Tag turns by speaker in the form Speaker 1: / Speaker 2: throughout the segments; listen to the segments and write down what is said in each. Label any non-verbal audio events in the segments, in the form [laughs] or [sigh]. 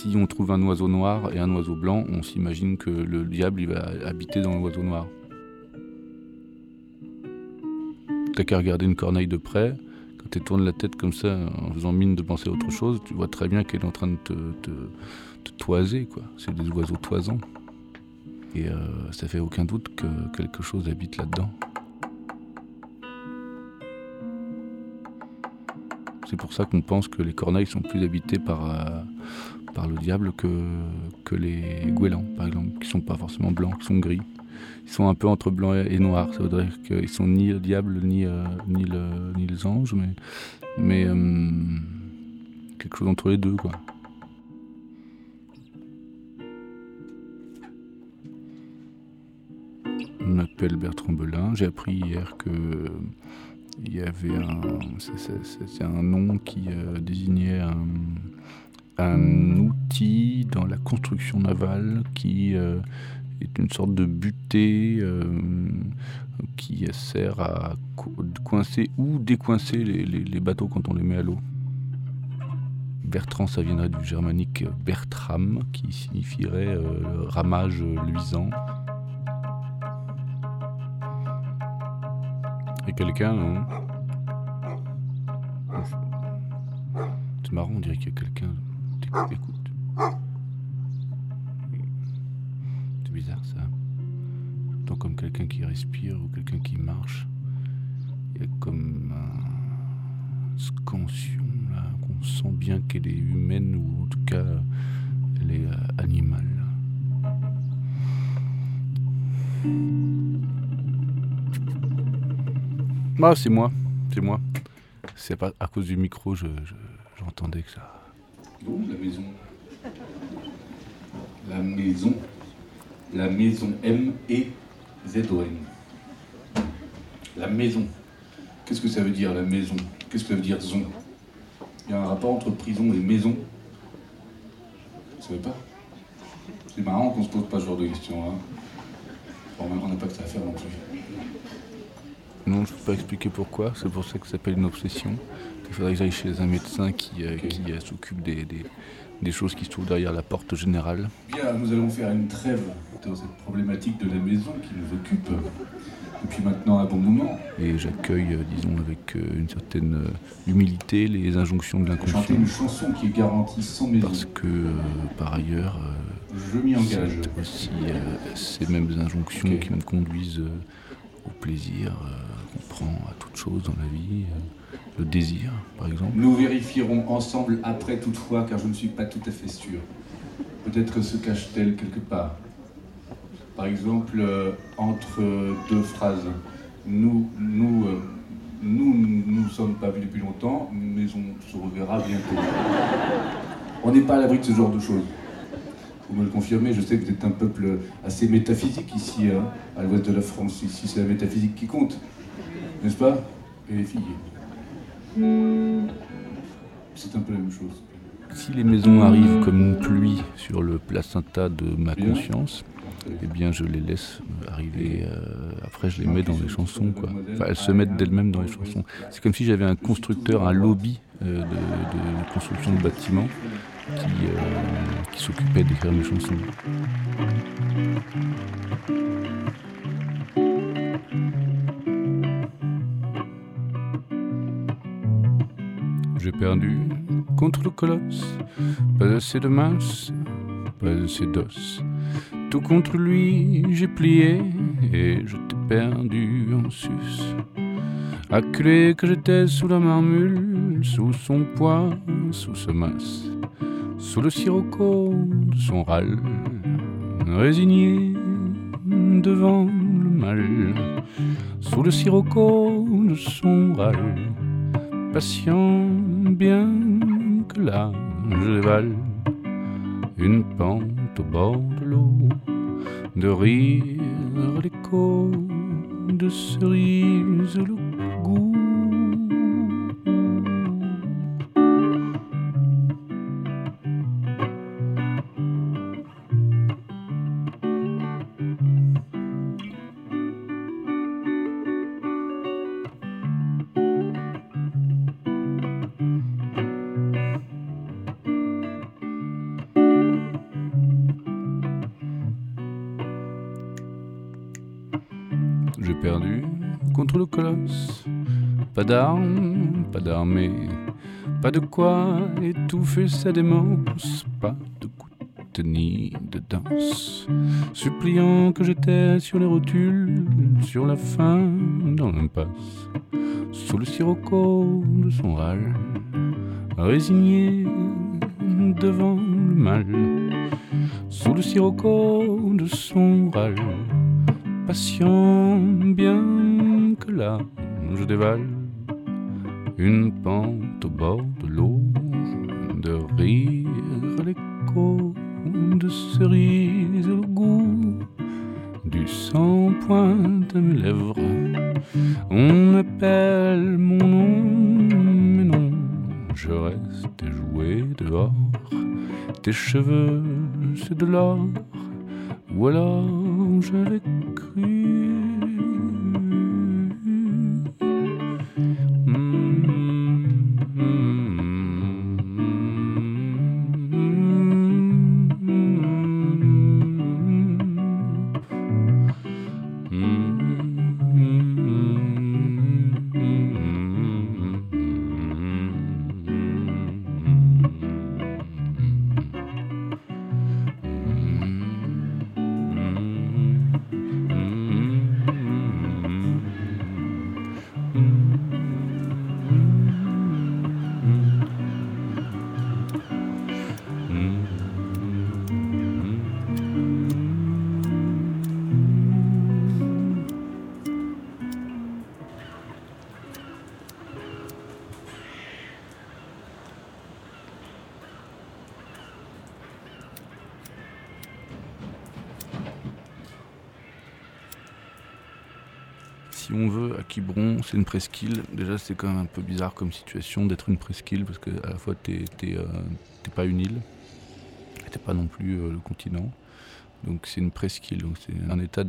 Speaker 1: si on trouve un oiseau noir et un oiseau blanc, on s'imagine que le diable il va habiter dans l'oiseau noir. T'as qu'à regarder une corneille de près. Quand tu tournes la tête comme ça, en faisant mine de penser à autre chose, tu vois très bien qu'elle est en train de te, toiser. C'est des oiseaux toisants. Et euh, ça fait aucun doute que quelque chose habite là-dedans. C'est pour ça qu'on pense que les corneilles sont plus habitées par, euh, par le diable que, que les goélands, par exemple, qui sont pas forcément blancs, qui sont gris. Ils sont un peu entre blanc et noir. Ça veut dire qu'ils sont ni le diable ni, euh, ni, le, ni les anges, mais, mais euh, quelque chose entre les deux, quoi. Je m'appelle Bertrand Belin. J'ai appris hier que il y avait un, c'est un nom qui euh, désignait un, un, outil dans la construction navale qui euh, est une sorte de butée euh, qui sert à coincer ou décoincer les, bateaux quand on les met à l'eau. Bertrand, ça viendrait du germanique Bertram, qui signifierait ramage luisant. Et quelqu'un. Hein? C'est marrant, on dirait qu'il y a quelqu'un. Écoute. C'est bizarre ça. J'entends comme quelqu'un qui respire ou quelqu'un qui marche. Il y a comme une scansion là, qu'on sent bien qu'elle est humaine ou en tout cas elle est euh, animale. Ah, c'est moi, c'est moi. C'est pas à cause du micro, j'entendais que ça. La maison La maison. La maison M-E-Z-O-N. La maison. Qu'est-ce que ça veut dire la maison? Qu'est-ce que ça veut dire zon? Il y a un rapport entre prison et maison Vous savez pas? C'est marrant qu'on se pose pas ce genre de questions. Hein. On n'a pas que ça à faire non plus. Non, je ne peux pas expliquer pourquoi. C'est pour ça que ça s'appelle une obsession. Il faudrait que j'aille chez un médecin qui, euh, euh, s'occupe des, des, choses qui se trouvent derrière la porte générale. Bien, nous allons faire une trêve dans cette problématique de la maison qui nous occupe depuis maintenant un bon moment. Et j'accueille, euh, disons, avec une certaine humilité les injonctions de l'inconscient. Chanter une chanson qui est garantie sans maison. Parce que, par ailleurs, je m'y engage. aussi ces mêmes injonctions qui me conduisent au plaisir qu'on prend à toute chose dans la vie, le désir par exemple. Nous vérifierons ensemble après toutefois, car je ne suis pas tout à fait sûr. Peut-être se cache-t-elle quelque part. Par exemple, euh, entre deux phrases. Nous, nous, euh, nous, nous sommes pas vus depuis longtemps, mais on se reverra bientôt. On n'est pas à l'abri de ce genre de choses. Vous me le confirmez, je sais que vous êtes un peuple assez métaphysique ici, hein, à l'ouest de la France. Ici, c'est la métaphysique qui compte n'est-ce pas? Et les filles. C'est un peu la même chose. Si les maisons arrivent comme une pluie sur le placenta de ma conscience, eh bien je les laisse arriver. Euh, après, je les mets dans les chansons. Quoi. Enfin, elles se mettent d'elles-mêmes dans les chansons. C'est comme si j'avais un constructeur, un lobby euh, de, construction de bâtiments qui, euh, qui s'occupait d'écrire mes chansons. J'ai perdu contre le colosse, pas assez de masse, pas assez d'os. Tout contre lui, j'ai plié et je t'ai perdu en sus. Acculé que j'étais sous la marmule, sous son poids, sous sa masse, sous le sirocco de son râle, résigné devant le mal, sous le sirocco de son râle, patient bien que là je dévale une pente au bord de l'eau, de rire l'écho de cerises j'ai perdu contre le colosse. Pas d'armes, pas d'armée, pas de quoi étouffer sa démence, pas de goutte ni de danse. Suppliant que j'étais sur les rotules, sur la fin, dans l'impasse, sous le sirocco de son râle, résigné devant le mal, sous le sirocco de son râle, patient bien que là je dévale une pente au bord de l'eau, de rire l'écho de cerises au goût du sang pointe mes lèvres. On appelle mon nom, mais non, je reste joué dehors. Tes cheveux, c'est de l'or, ou alors j'avais cru. Une presqu'île. Déjà, c'est quand même un peu bizarre comme situation d'être une presqu'île parce que à la fois, t'es euh, pas une île, t'es pas non plus euh, le continent. Donc, c'est une presqu'île. Donc, c'est un état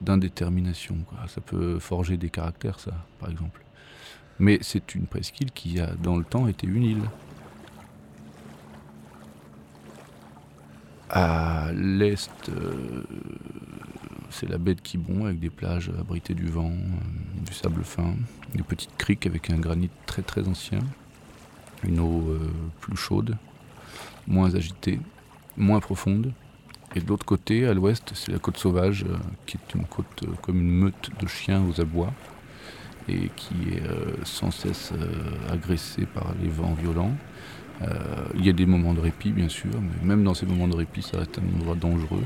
Speaker 1: d'indétermination. Ça peut forger des caractères, ça, par exemple. Mais c'est une presqu'île qui a, dans le temps, été une île. À l'est, euh, c'est la baie de Quiberon avec des plages abritées du vent, euh, du sable fin, des petites criques avec un granit très très ancien, une eau euh, plus chaude, moins agitée, moins profonde. Et de l'autre côté, à l'ouest, c'est la côte sauvage, euh, qui est une côte comme une meute de chiens aux abois et qui est sans cesse agressée par les vents violents. il y a des moments de répit, bien sûr, mais même dans ces moments de répit, ça reste un endroit dangereux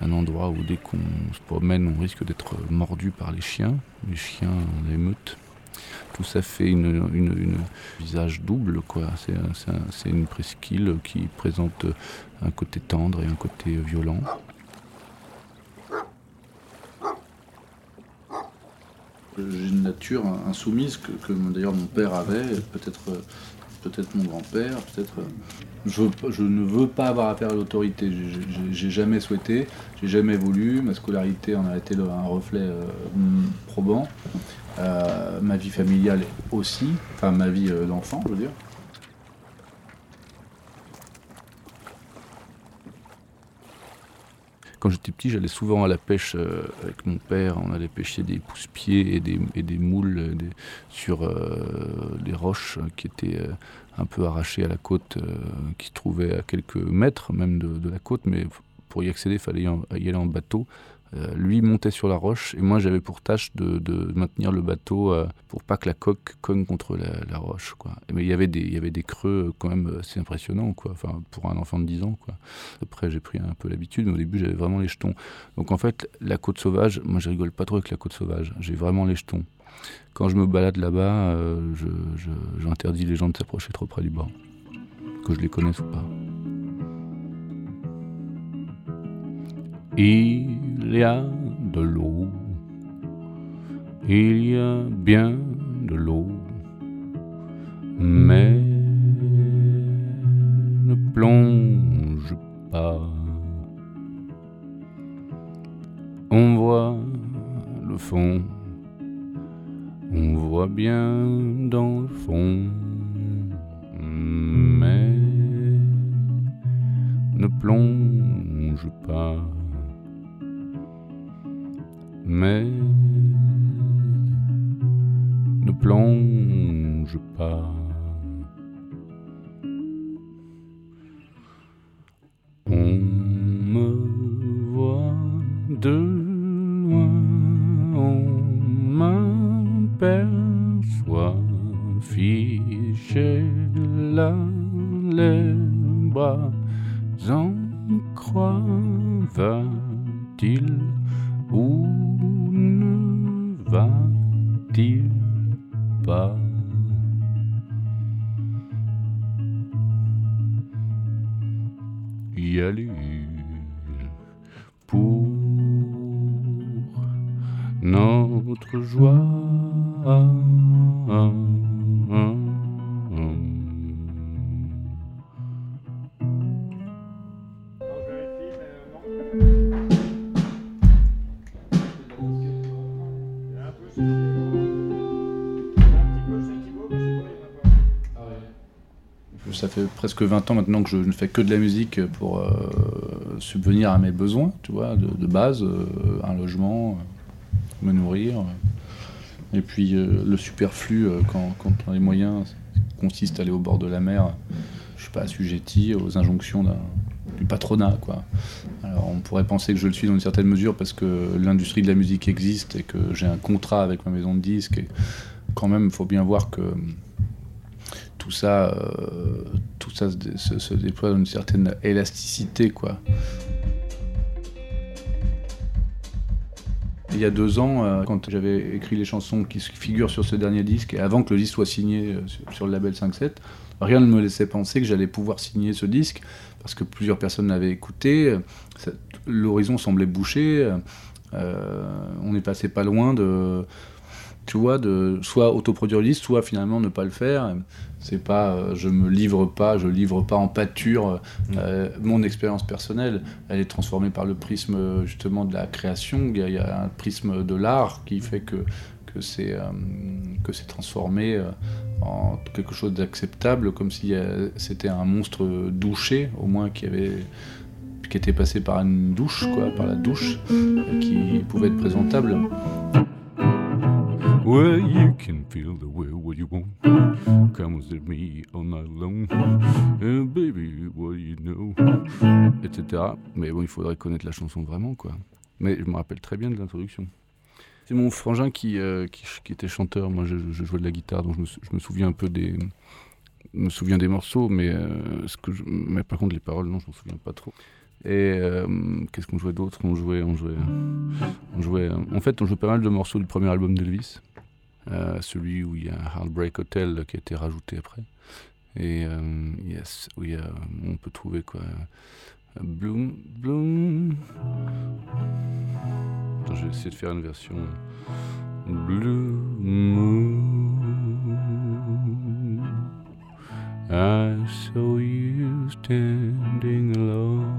Speaker 1: un endroit où dès qu'on se promène, on risque d'être mordu par les chiens, les chiens en émeute. Tout ça fait une, visage double. C'est une presqu'île qui présente un côté tendre et un côté violent.
Speaker 2: J'ai une nature insoumise que, que d'ailleurs mon père avait, peut-être peut-être mon grand-père, peut-être. Euh, je, ne veux pas avoir affaire à l'autorité. J'ai jamais souhaité, j'ai jamais voulu. Ma scolarité en a été un reflet euh, probant. Euh, ma vie familiale aussi, enfin ma vie d'enfant, je veux dire.
Speaker 1: Quand j'étais petit, j'allais souvent à la pêche euh, avec mon père. On allait pêcher des pousse-pieds et des, moules euh, sur euh, les roches qui étaient un peu arrachées à la côte, qui se trouvaient à quelques mètres même de la côte. Mais pour y accéder, il fallait y aller en bateau. Euh, lui montait sur la roche et moi j'avais pour tâche de, maintenir le bateau euh, pour pas que la coque cogne contre la, roche. Mais il y avait des, creux euh, quand même assez impressionnants. Enfin, pour un enfant de 10 ans. Après j'ai pris un peu l'habitude, mais au début j'avais vraiment les jetons. Donc en fait la côte sauvage, moi je rigole pas trop avec la côte sauvage, j'ai vraiment les jetons. Quand je me balade là-bas, j'interdis les gens de s'approcher trop près du bord, que je les connaisse ou pas. Il y a de l'eau, il y a bien de l'eau, mais ne plonge pas. On voit le fond, on voit bien dans le fond, mais ne plonge pas. Mais ne plonge pas. On me voit de loin, on m'aperçoit fiché là les bras en croix. Va-t-il ou
Speaker 2: Ça fait presque 20 ans maintenant que je ne fais que de la musique pour euh, subvenir à mes besoins, tu vois, de, de base, euh, un logement, euh, me nourrir. Et puis euh, le superflu, euh, quand, quand les moyens, consiste à aller au bord de la mer. Je suis pas assujetti aux injonctions du patronat, quoi. Alors on pourrait penser que je le suis dans une certaine mesure parce que l'industrie de la musique existe et que j'ai un contrat avec ma maison de disques. Et quand même, il faut bien voir que tout ça, euh, tout ça se- se déploie dans une certaine élasticité, quoi. Il y a deux ans, euh, quand j'avais écrit les chansons qui figurent sur ce dernier disque, et avant que le disque soit signé euh, sur, le label 5-7, rien ne me laissait penser que j'allais pouvoir signer ce disque, parce que plusieurs personnes l'avaient écouté, l'horizon semblait bouché, euh, on est passé pas loin de, tu vois, de soit autoproduire le disque, soit finalement ne pas le faire. C'est pas, euh, je me livre pas, je livre pas en pâture euh, mon expérience personnelle. Elle est transformée par le prisme euh, justement de la création. Il y a, il y a un prisme de l'art qui fait que que c'est euh, que c'est transformé euh, en quelque chose d'acceptable, comme si euh, c'était un monstre douché, au moins qui avait qui était passé par une douche, quoi, par la douche, et qui pouvait être présentable.
Speaker 1: Well, you can feel the way what you want. Come with me all night long. And baby, what do you know? Etc. Mais bon, il faudrait connaître la chanson vraiment, quoi. Mais je me rappelle très bien de l'introduction. C'est mon frangin qui, euh, était chanteur. Moi, je, jouais de la guitare, donc je me, souviens un peu des, me souviens des morceaux, mais euh, ce que mais par contre les paroles, non, je m'en souviens pas trop. Et euh, qu'est-ce qu'on jouait d'autre? On jouait, on jouait, on jouait. En fait, on jouait pas mal de morceaux du premier album d'Elvis, celui où il y a Heartbreak Hotel qui a été rajouté après. Et euh, yes, où il y a, on peut trouver quoi Bloom, Bloom. Attends, je vais essayer de faire une version. Blue Moon. I saw you standing alone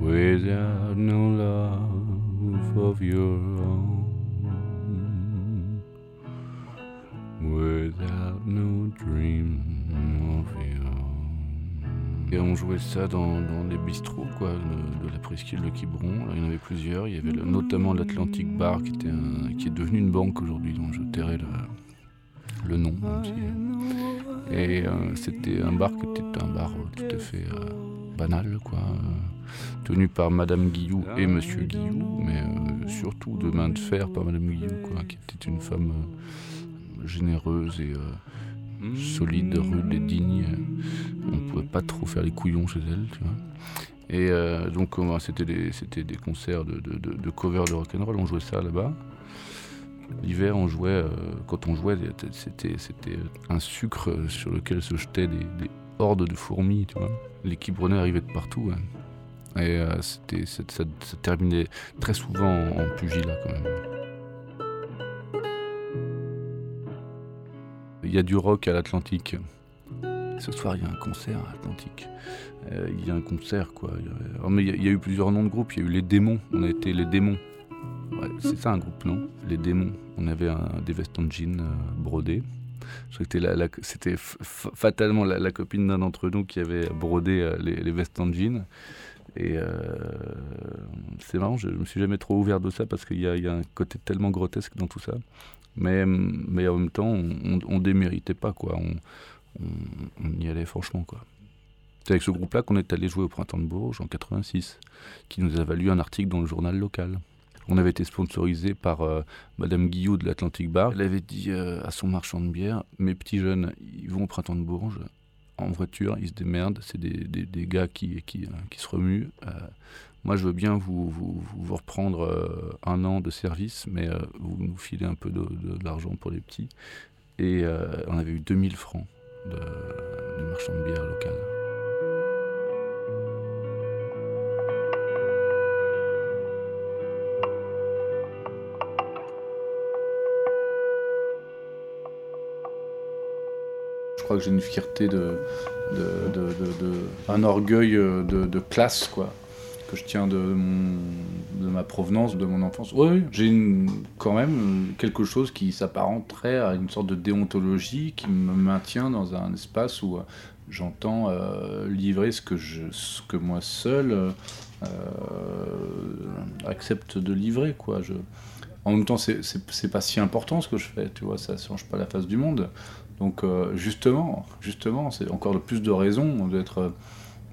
Speaker 1: without no love of your ça dans, dans les bistrots quoi, de, de la presqu'île de Quiberon. Là, il y en avait plusieurs. Il y avait le- notamment l'Atlantic Bar qui, était un- qui est devenu une banque aujourd'hui, dont je tairai le, le nom. si- Et euh, c'était un bar qui était un bar euh, tout à fait euh, banal, quoi. euh, tenu par Madame Guillou et Monsieur Guillou, mais euh, surtout de main de fer par Madame Guillou, quoi, qui était une femme euh, généreuse et euh, solide, rude et digne. On ne pouvait pas trop faire les couillons chez elle, tu vois. Et euh, donc euh, c'était des, concerts de, de, de, de cover de rock'n'roll, on jouait ça là-bas. L'hiver, on jouait, euh, quand on jouait, c'était, un sucre sur lequel se jetaient des, des hordes de fourmis, tu vois. Les quibronnets arrivaient de partout. hein. Et ça, terminait très souvent en, en. Il y a du rock à l'Atlantique. Ce soir, il y a un concert à l'Atlantique. Euh, il y a un concert, quoi. Oh, mais il y, a, eu plusieurs noms de groupes. Il y a eu les démons. On a été les démons. C'est ça un groupe, non? Les démons. On avait des vestes en jean euh, que c'était, fatalement la, copine d'un d'entre nous qui avait brodé euh, les, les vestes en jean. Et c'est marrant, je ne me suis jamais trop ouvert de ça parce qu'il y, a un côté tellement grotesque dans tout ça. Mais, mais en même temps, on, on, déméritait pas, quoi. On, y allait franchement, quoi. C'est avec ce groupe-là qu'on est allé jouer au Printemps de Bourges en 86, qui nous a valu un article dans le journal local. On avait été sponsorisé par euh, Madame Guillot de l'Atlantic Bar. Elle avait dit euh, à son marchand de bière Mes petits jeunes, ils vont au Printemps de Bourges en voiture, ils se démerdent, c'est des, des, gars qui, qui, euh, qui, se remuent. moi, je veux bien vous, vous, vous reprendre un an de service, mais vous nous filez un peu de, de, l'argent pour les petits. Et on avait eu 2000 francs de, du marchand de bière local. crois que j'ai une fierté de, de, un orgueil euh, de, classe, quoi, que je tiens de, ma provenance, de mon enfance. Oui, j'ai quand même quelque chose qui s'apparenterait à une sorte de déontologie qui me maintient dans un espace où euh, j'entends euh, livrer ce que, je, ce que moi seul accepte de livrer, en même temps, c'est pas si important ce que je fais, tu vois, ça change pas la face du monde. Donc euh, justement, justement, c'est encore plus de raison d'être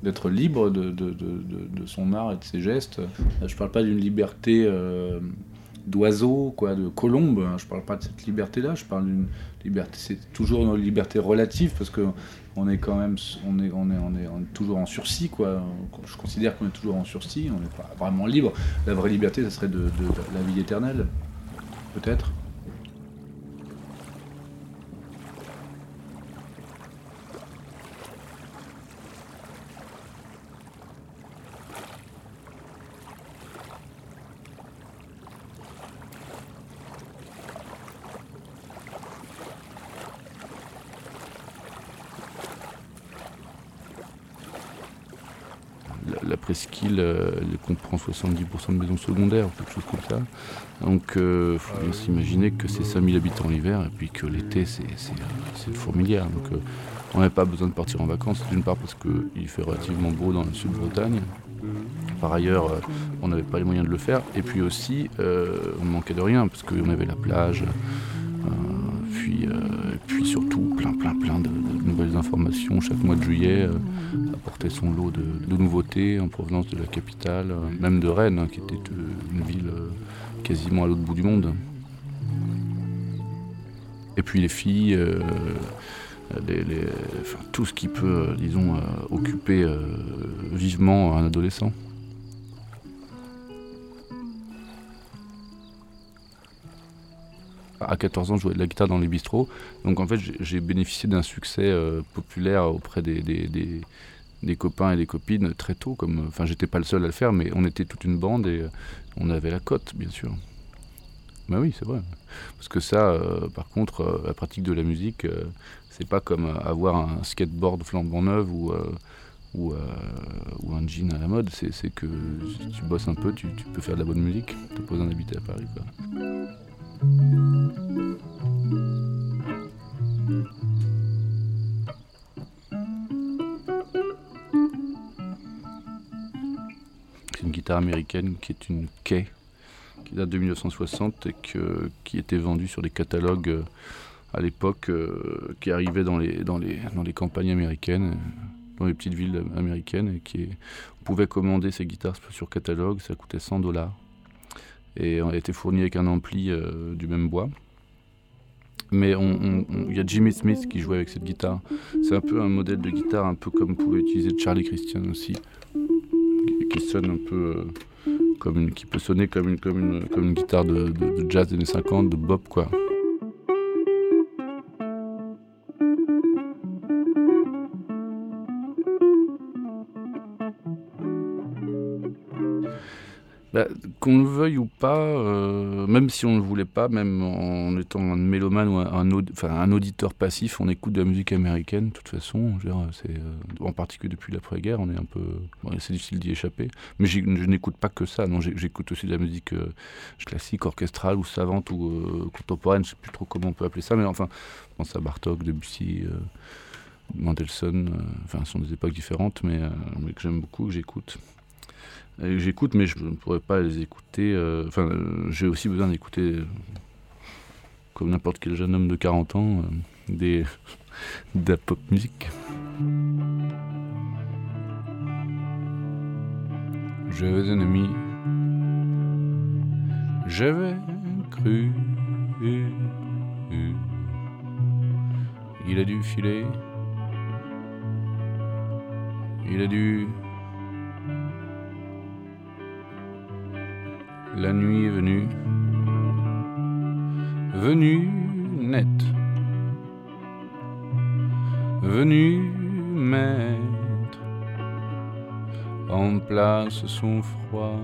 Speaker 1: d'être libre de, de, de, son art et de ses gestes. Je ne parle pas d'une liberté euh, d'oiseau, quoi, de colombe. Je ne parle pas de cette liberté-là. Je parle d'une liberté. C'est toujours une liberté relative parce que on est quand même, on est, on est, on est, toujours en sursis, quoi. Je considère qu'on est toujours en sursis. On n'est pas vraiment libre. La vraie liberté, ça serait de la vie éternelle, peut-être. la, presqu'île euh, comprend 70% de maisons secondaires, quelque chose comme ça. Donc il euh, faut bien s'imaginer que c'est 5000 habitants l'hiver et puis que l'été c'est le fourmilière. Donc euh, on n'avait pas besoin de partir en vacances, d'une part parce qu'il fait relativement beau dans le sud de Bretagne. Par ailleurs, on n'avait pas les moyens de le faire. Et puis aussi, on manquait de rien parce qu'on avait la plage, puis, puis surtout plein, plein, plein de, chaque mois de juillet apportait son lot de, nouveautés en provenance de la capitale, euh, même de Rennes, hein, qui était euh, une ville euh, quasiment à l'autre bout du monde. Et puis les filles, tout ce qui peut, disons, occuper vivement un adolescent. À 14 ans, je jouais de la guitare dans les bistrots. Donc en fait, j'ai bénéficié d'un succès populaire auprès des, des copains et des copines très tôt. Comme, enfin, j'étais pas le seul à le faire, mais on était toute une bande et euh, on avait la cote, bien sûr. Bah oui, c'est vrai. Parce que ça, euh, par contre, euh, la pratique de la musique, c'est pas comme avoir un skateboard flambant neuf ou, ou, un jean à la mode. C'est que tu bosses un peu, tu, peux faire de la bonne musique. Tu poses un habité à Paris. Américaine qui est une quai qui date de 1960 et qui était vendue sur des catalogues euh, à l'époque euh, qui arrivaient dans les, campagnes américaines, dans les petites villes américaines. Et on pouvait commander ces guitares sur catalogue, ça coûtait 100 dollars. Et a été fourni avec un ampli euh, du même bois. Mais il y a Jimmy Smith qui jouait avec cette guitare. C'est un peu un modèle de guitare, un peu comme pouvait utiliser Charlie Christian aussi qui sonne un peu euh, comme une, qui peut sonner comme une, comme une, comme une guitare de jazz des années 50, de bop quoi. Qu'on le veuille ou pas, euh, même si on ne le voulait pas, même en étant un mélomane ou un, auditeur passif, on écoute de la musique américaine, de toute façon. Euh, en particulier depuis l'après-guerre, on est un peu. c'est difficile d'y échapper. Mais je n'écoute pas que ça, j'écoute aussi de la musique euh, classique, orchestrale ou savante ou contemporaine, je ne sais plus trop comment on peut appeler ça, mais enfin, je pense à Bartok, Debussy. Mendelssohn, enfin, ce sont des époques différentes, mais, mais que j'aime beaucoup, que j'écoute. J'écoute, mais je ne pourrais pas les écouter. Enfin, j'ai aussi besoin d'écouter, comme n'importe quel jeune homme de 40 ans, des, [laughs] de la pop musique. J'avais un ami, j'avais cru. Il a dû filer, il a dû. La nuit est venue, venue nette, venue mettre en place son froid.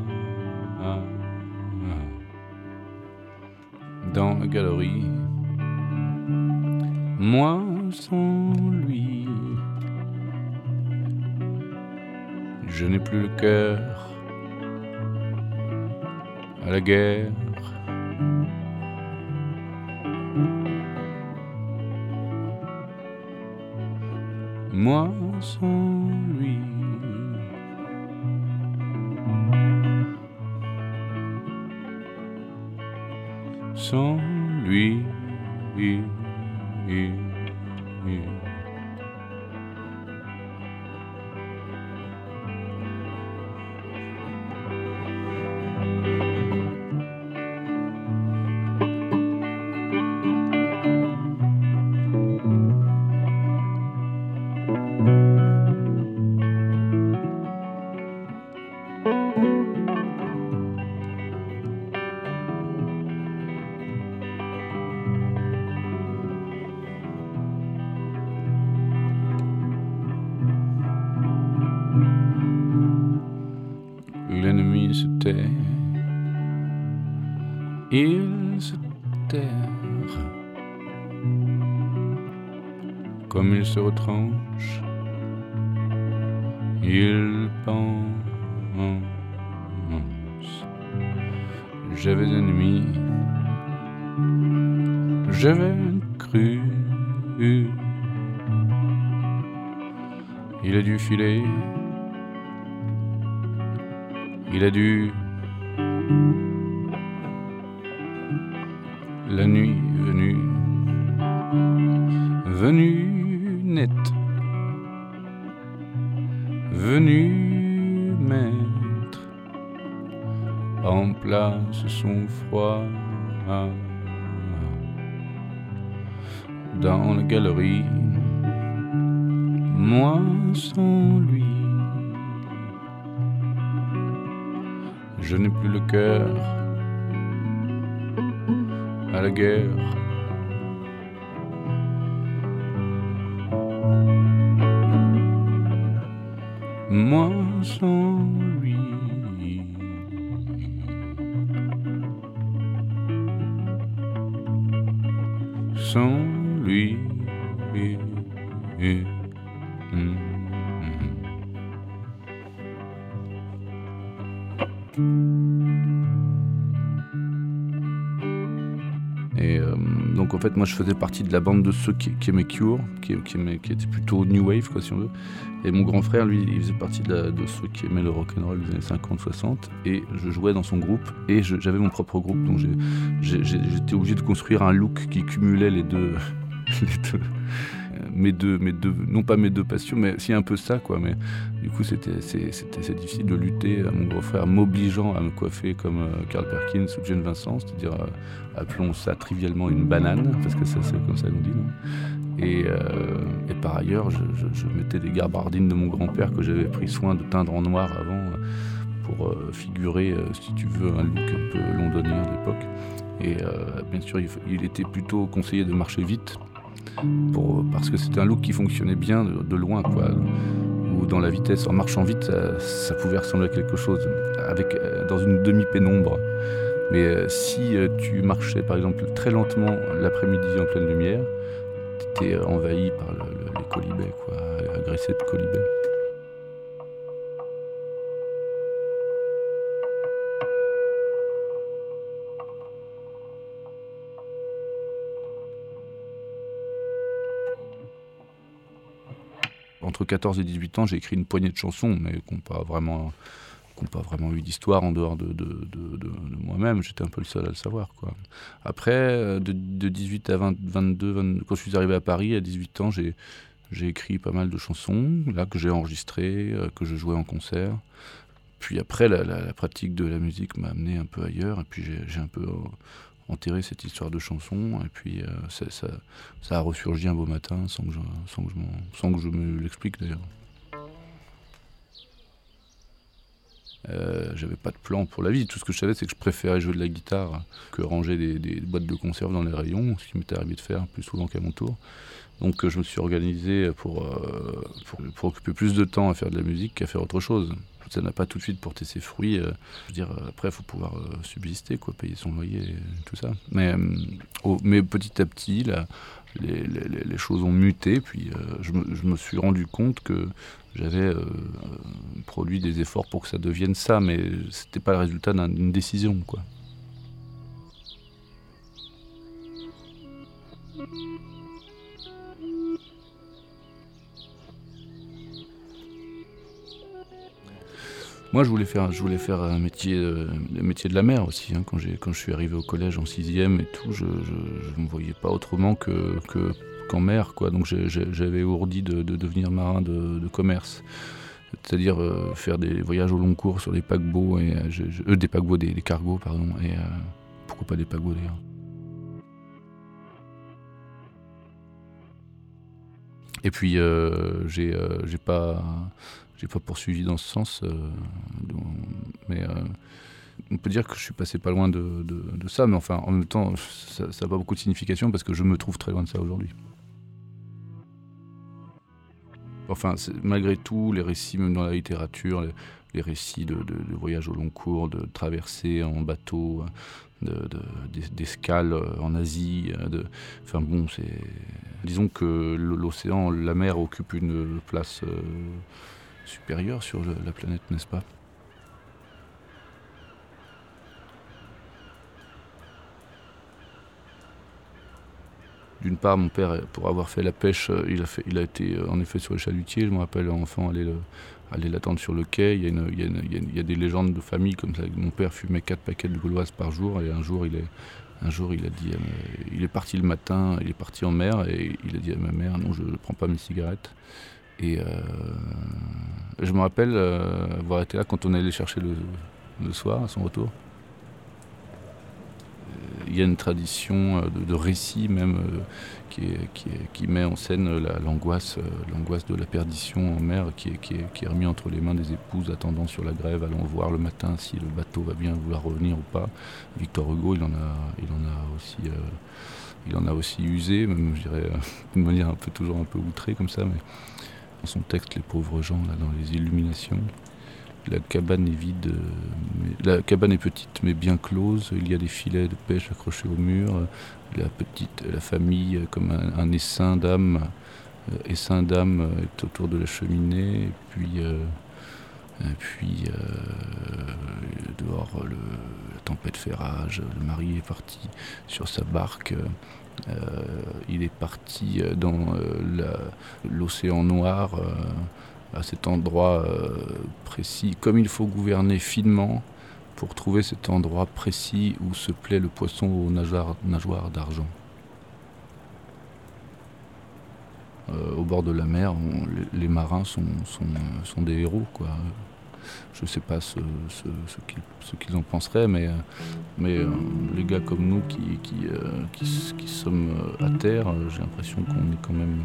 Speaker 1: Dans la galerie. Moi sans lui, je n'ai plus le cœur à la guerre. Moi sans il se terre, comme il se retranche, il pense. J'avais un ami, j'avais cru, il a dû filer, il a dû. La nuit venue, venue nette, venue mettre en place son froid. Dans la galerie, moi sans lui. Je n'ai plus le cœur à la guerre. Moi sans lui. Sans lui. Moi, je faisais partie de la bande de ceux qui, aimaient Cure, qui, qui, était plutôt New Wave, quoi, si on veut. Et mon grand frère, lui, il faisait partie de, ceux qui aimaient le rock'n'roll des années 50-60. Et je jouais dans son groupe et j'avais mon propre groupe. Donc j'étais obligé de construire un look qui cumulait les deux. [laughs] les deux mes deux, non pas mes deux passions, mais si un peu ça, quoi. Mais du coup, c'était, c'était, difficile de lutter mon beau-frère, m'obligeant à me coiffer comme euh, Carl Perkins ou Jane Vincent, c'est-à-dire, euh, appelons ça trivialement une banane, parce que c'est comme ça qu'on dit, non? Et, euh, et, par ailleurs, je, je, mettais des gabardines de mon grand-père que j'avais pris soin de teindre en noir avant pour figurer, si tu veux, un look un peu londonien de l'époque. Et bien sûr, il, était plutôt conseillé de marcher vite parce que c'était un look qui fonctionnait bien de, loin. Ou dans la vitesse, en marchant vite, ça, pouvait ressembler à quelque chose, euh, dans une demi-pénombre. Mais euh, si euh, tu marchais par exemple très lentement l'après-midi en pleine lumière, tu étais envahi par les colibets, quoi, agressé de colibets. Entre 14 et 18 ans, j'ai écrit une poignée de chansons, mais qui n'ont pas vraiment qui pas vraiment eu d'histoire en dehors de, moi-même. J'étais un peu le seul à le savoir. Quoi. Après, de, 18 à 22, quand je suis arrivé à Paris, à 18 ans, j'ai, écrit pas mal de chansons, là, que j'ai enregistrées, que je jouais en concert. Puis après, la, pratique de la musique m'a amené un peu ailleurs, et puis j'ai, un peu enterré cette histoire de chanson, et puis ça, ça, a ressurgi un beau matin sans que je, sans que je, sans que je me l'explique d'ailleurs. Euh, j'avais pas de plan pour la vie. Tout ce que je savais, c'est que je préférais jouer de la guitare que ranger des, boîtes de conserve dans les rayons, ce qui m'était arrivé de faire plus souvent qu'à mon tour. Donc euh, je me suis organisé pour, euh, pour, occuper plus de temps à faire de la musique qu'à faire autre chose. Ça n'a pas tout de suite porté ses fruits. je veux dire, après, il faut pouvoir subsister, quoi, payer son loyer, et tout ça. Mais, mais petit à petit, là, les, choses ont muté. Puis je me, je, me, suis rendu compte que j'avais euh, euh, produit des efforts pour que ça devienne ça, mais c'était pas le résultat d'une décision, quoi. Moi, je voulais faire, je voulais faire un métier, euh, métier de la mer aussi. Hein. quand, quand je suis arrivé au collège en sixième et tout, je ne me voyais pas autrement que, que qu'en mer, quoi. Donc j'avais ourdi de, devenir marin de, commerce. C'est-à-dire euh, faire des voyages au long cours sur des paquebots, et, euh, des paquebots, des, cargos, pardon, et euh, pourquoi pas des paquebots d'ailleurs. Et puis j'ai pas pas poursuivi dans ce sens, mais on peut dire que je suis passé pas loin de, ça, mais enfin en même temps ça n'a pas beaucoup de signification parce que je me trouve très loin de ça aujourd'hui. Enfin, malgré tout, les récits, même dans la littérature, les, récits de, voyages au long cours, de traversées en bateau, d'escale en Asie. Enfin bon, c'est. Disons que l'océan, la mer occupe une place euh, supérieure sur la planète, n'est-ce pas D'une part, mon père, pour avoir fait la pêche, euh, il a, été euh, en effet sur le chalutier. Je me rappelle, enfant, aller, l'attendre sur le quai. Il y, a des légendes de famille comme ça. Mon père fumait quatre paquets de gauloises par jour et un jour, il est, un jour, il a dit, il est parti le matin, il est parti en mer et il a dit à ma mère, non, je ne prends pas mes cigarettes. Et euh, je me rappelle avoir été là quand on allait chercher le, soir à son retour il y a une tradition euh, de, récit même euh, qui, met en scène l'angoisse euh, de la perdition en mer qui est, remis entre les mains des épouses attendant sur la grève, allant voir le matin si le bateau va bien vouloir revenir ou pas. Victor Hugo, il en a, il en a aussi... il en a aussi usé, même je dirais [laughs] d'une manière un peu toujours un peu outrée comme ça, mais dans son texte Les pauvres gens, là, dans les illuminations, la cabane est vide, la cabane est petite mais bien close. Il y a des filets de pêche accrochés au mur. La petite, la famille comme un, essaim d'âme, euh, essaim d'âme est autour de la cheminée. Et puis, euh, puis euh, dehors, la tempête fait rage. Le mari est parti sur sa barque. Il est parti dans l'océan noir à cet endroit euh, précis, comme il faut gouverner finement pour trouver cet endroit précis où se plaît le poisson aux nageoires, d'argent. Euh, au bord de la mer, les, marins sont, des héros. Je ne sais pas ce, qu'ils en penseraient, mais, mais euh, les gars comme nous qui, qui, qui, sommes à terre, j'ai l'impression qu'on est quand même.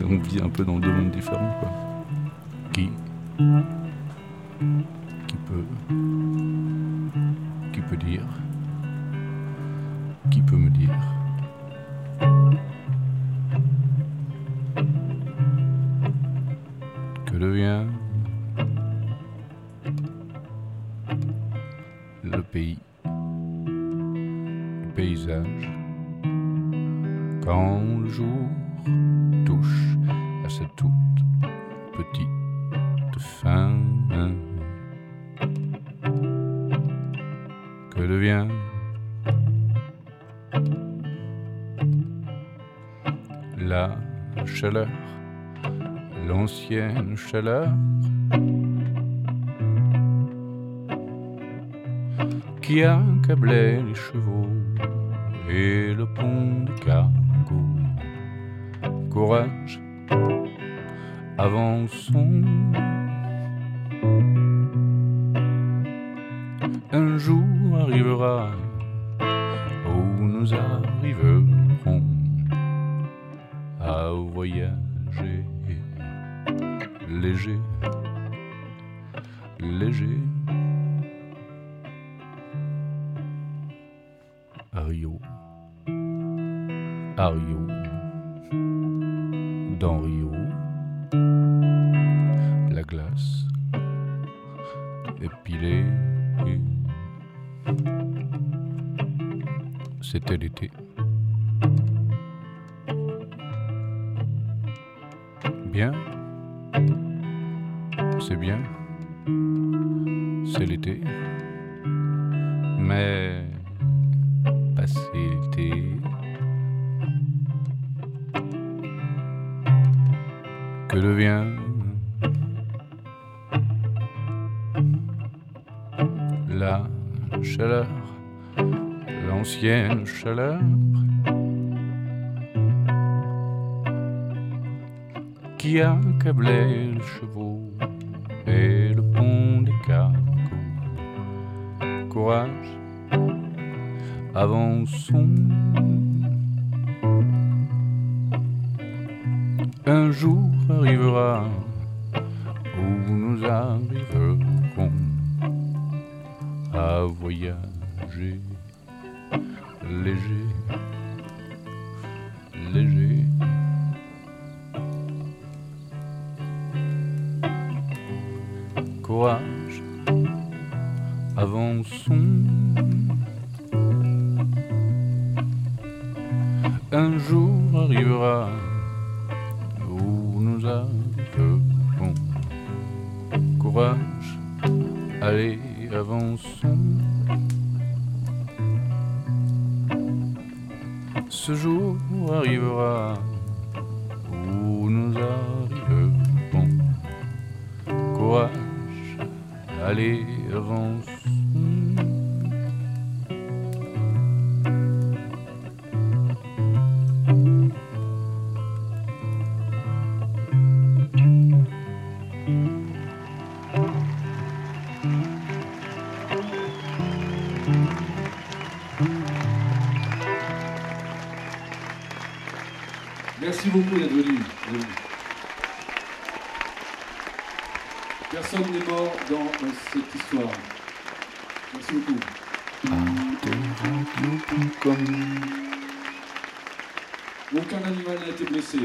Speaker 1: [laughs] on vit un peu dans deux mondes différents. Quoi qui? Qui peut qui peut dire? Chaleur qui accablait les chevaux et le pont de cargo. Courage, avançons. Un jour arrivera où nous arriverons à voyager léger, léger. Rio, à Rio, dans Rio, la glace épilée. C'était l'été. Chaleur qui accablait les chevaux et le pont des cargos. Courage, avançons. Un jour arrivera où nous arriverons à voyager léger. Arriverons. Courage, allez, avançons.
Speaker 2: Merci beaucoup Aucun animal n'a été blessé.